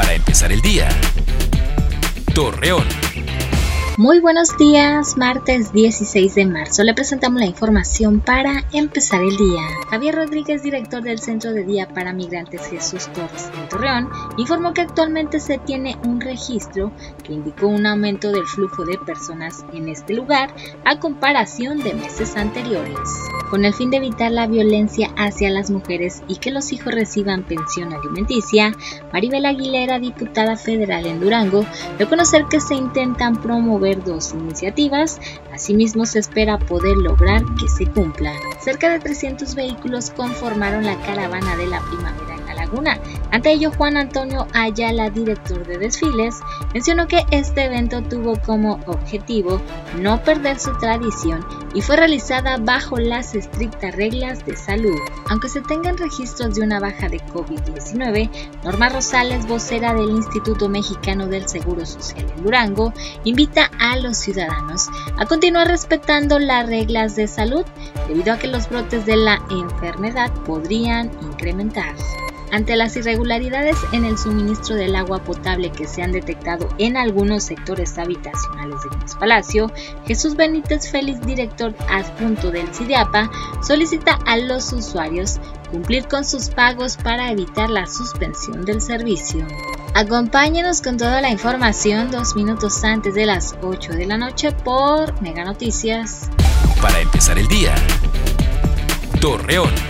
para empezar el día. Torreón. Muy buenos días, martes 16 de marzo. Le presentamos la información para empezar el día. Javier Rodríguez, director del Centro de Día para Migrantes Jesús Torres en Torreón, informó que actualmente se tiene un registro que indicó un aumento del flujo de personas en este lugar a comparación de meses anteriores. Con el fin de evitar la violencia hacia las mujeres y que los hijos reciban pensión alimenticia, Maribel Aguilera, diputada federal en Durango, dio conocer que se intentan promover dos iniciativas, asimismo se espera poder lograr que se cumplan. Cerca de 300 vehículos conformaron la caravana de la primavera en la laguna. Ante ello, Juan Antonio Ayala, director de desfiles, mencionó que este evento tuvo como objetivo no perder su tradición y fue realizada bajo las estrictas reglas de salud. Aunque se tengan registros de una baja de COVID-19, Norma Rosales, vocera del Instituto Mexicano del Seguro Social en Durango, invita a los ciudadanos a continuar respetando las reglas de salud debido a que los brotes de la enfermedad podrían incrementarse. Ante las irregularidades en el suministro del agua potable que se han detectado en algunos sectores habitacionales de Gómez Palacio, Jesús Benítez Félix, director adjunto del CIDIAPA, solicita a los usuarios cumplir con sus pagos para evitar la suspensión del servicio. Acompáñenos con toda la información dos minutos antes de las 8 de la noche por Mega Noticias. Para empezar el día, Torreón.